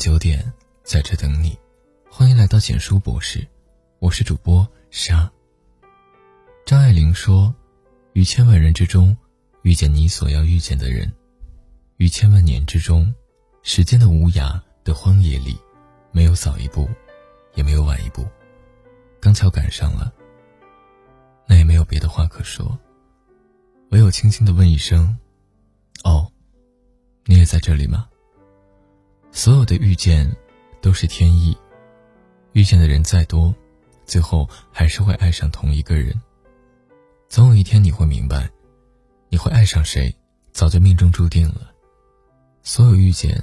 九点，在这等你。欢迎来到简书博士，我是主播沙。张爱玲说：“于千万人之中，遇见你所要遇见的人；于千万年之中，时间的无涯的荒野里，没有早一步，也没有晚一步，刚巧赶上了。那也没有别的话可说，唯有轻轻的问一声：‘哦，你也在这里吗？’所有的遇见，都是天意。”遇见的人再多，最后还是会爱上同一个人。总有一天你会明白，你会爱上谁，早就命中注定了。所有遇见，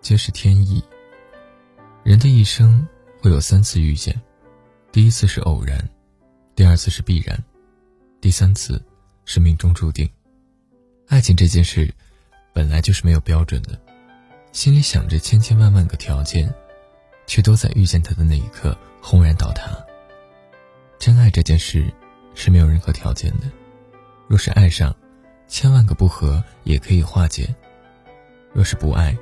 皆是天意。人的一生会有三次遇见，第一次是偶然，第二次是必然，第三次是命中注定。爱情这件事，本来就是没有标准的，心里想着千千万万个条件。却都在遇见他的那一刻轰然倒塌。真爱这件事是没有任何条件的，若是爱上，千万个不合也可以化解；若是不爱，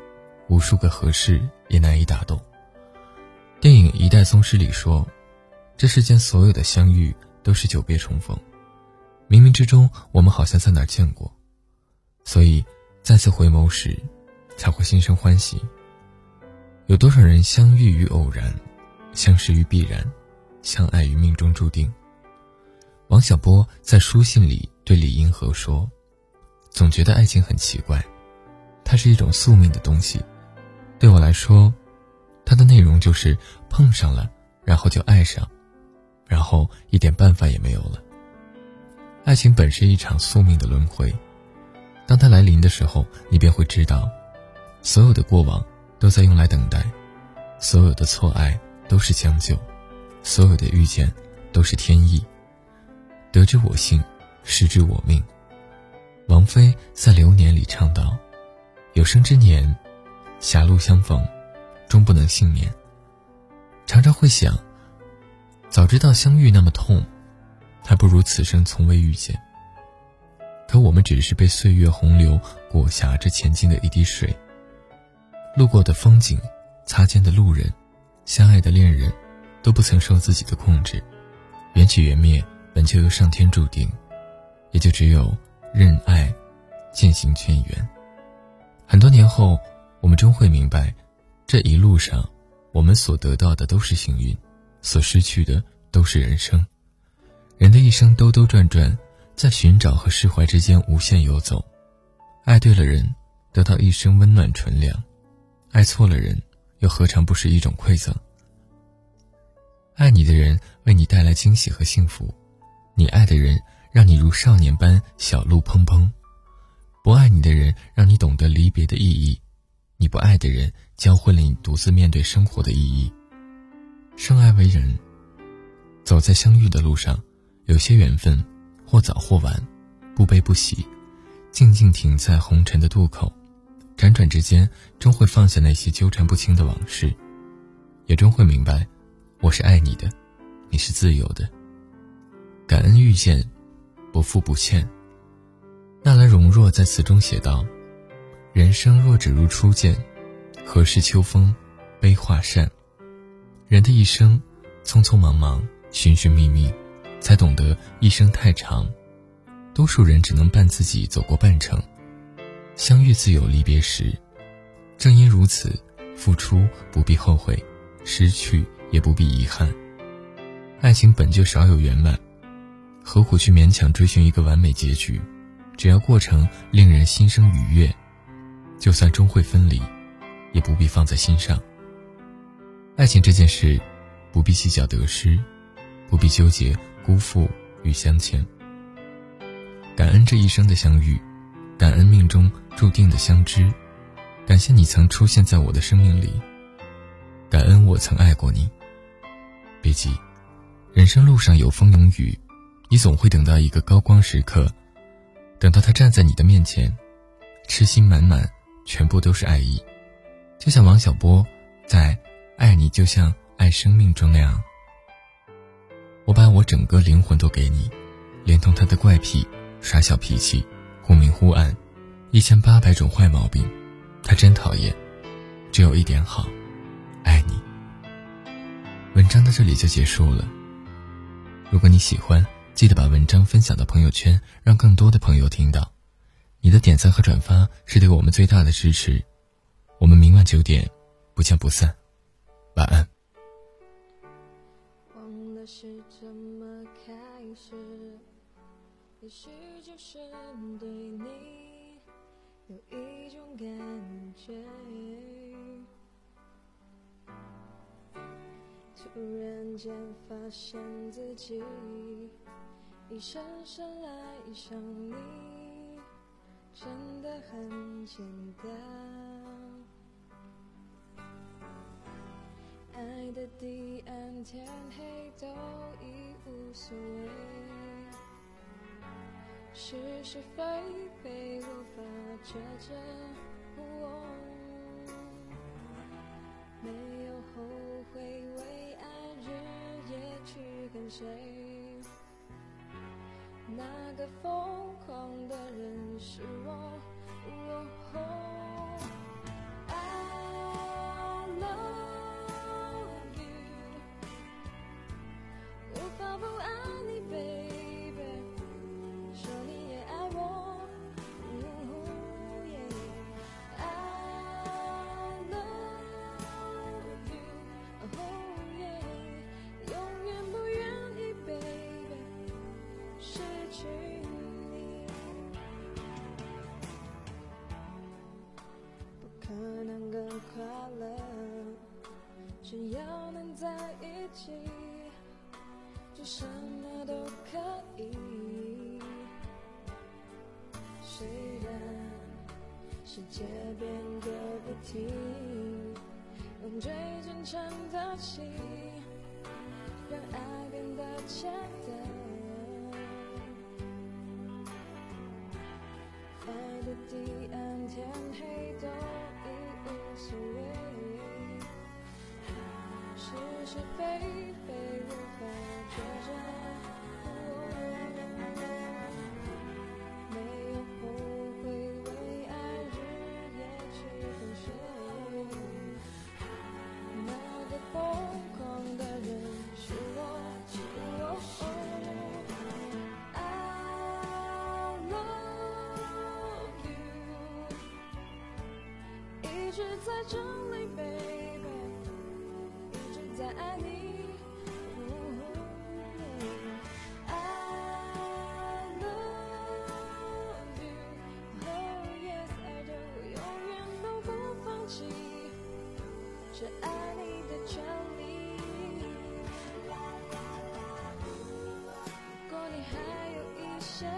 无数个合适也难以打动。电影《一代宗师》里说：“这世间所有的相遇都是久别重逢，冥冥之中我们好像在哪见过，所以再次回眸时，才会心生欢喜。”有多少人相遇于偶然，相识于必然，相爱于命中注定？王小波在书信里对李银河说：“总觉得爱情很奇怪，它是一种宿命的东西。对我来说，它的内容就是碰上了，然后就爱上，然后一点办法也没有了。爱情本是一场宿命的轮回，当它来临的时候，你便会知道，所有的过往。”都在用来等待，所有的错爱都是将就，所有的遇见都是天意。得之我幸，失之我命。王菲在《流年》里唱道：“有生之年，狭路相逢，终不能幸免。”常常会想，早知道相遇那么痛，还不如此生从未遇见。可我们只是被岁月洪流裹挟着前进的一滴水。路过的风景，擦肩的路人，相爱的恋人，都不曾受自己的控制。缘起缘灭，本就由上天注定，也就只有任爱，渐行渐远。很多年后，我们终会明白，这一路上，我们所得到的都是幸运，所失去的都是人生。人的一生兜兜转转，在寻找和释怀之间无限游走。爱对了人，得到一生温暖纯良。爱错了人，又何尝不是一种馈赠？爱你的人为你带来惊喜和幸福，你爱的人让你如少年般小鹿砰砰；不爱你的人让你懂得离别的意义，你不爱的人教会了你独自面对生活的意义。生而为人，走在相遇的路上，有些缘分或早或晚，不悲不喜，静静停在红尘的渡口。辗转之间，终会放下那些纠缠不清的往事，也终会明白，我是爱你的，你是自由的。感恩遇见，不负不欠。纳兰容若在词中写道：“人生若只如初见，何事秋风悲画扇？人的一生，匆匆忙忙，寻寻觅觅，才懂得一生太长，多数人只能伴自己走过半程。”相遇自有离别时，正因如此，付出不必后悔，失去也不必遗憾。爱情本就少有圆满，何苦去勉强追寻一个完美结局？只要过程令人心生愉悦，就算终会分离，也不必放在心上。爱情这件事，不必计较得失，不必纠结辜负与相欠。感恩这一生的相遇。感恩命中注定的相知，感谢你曾出现在我的生命里，感恩我曾爱过你。别急，人生路上有风有雨，你总会等到一个高光时刻，等到他站在你的面前，痴心满满，全部都是爱意。就像王小波在《爱你就像爱生命》中那样，我把我整个灵魂都给你，连同他的怪癖、耍小脾气。忽明忽暗，一千八百种坏毛病，他真讨厌。只有一点好，爱你。文章到这里就结束了。如果你喜欢，记得把文章分享到朋友圈，让更多的朋友听到。你的点赞和转发是对我们最大的支持。我们明晚九点不见不散。晚安。忘了是怎么开始，也许就是对你有一种感觉。突然间发现自己已深深爱上你，真的很简单。爱的地暗天黑都已无所谓，是是非非无法抉择。没有后悔。为爱日夜去跟随？那个疯狂的人是我。什么都可以。虽然世界变个不停，用最真诚的心，让爱变得简单。爱的地暗天黑都已无所谓。是是非非就这样我的爱没有后悔为爱日夜去跟随那个疯狂的人是我是我 i love you 一直在这里 baby 一直在爱你。有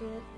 永远都不放弃。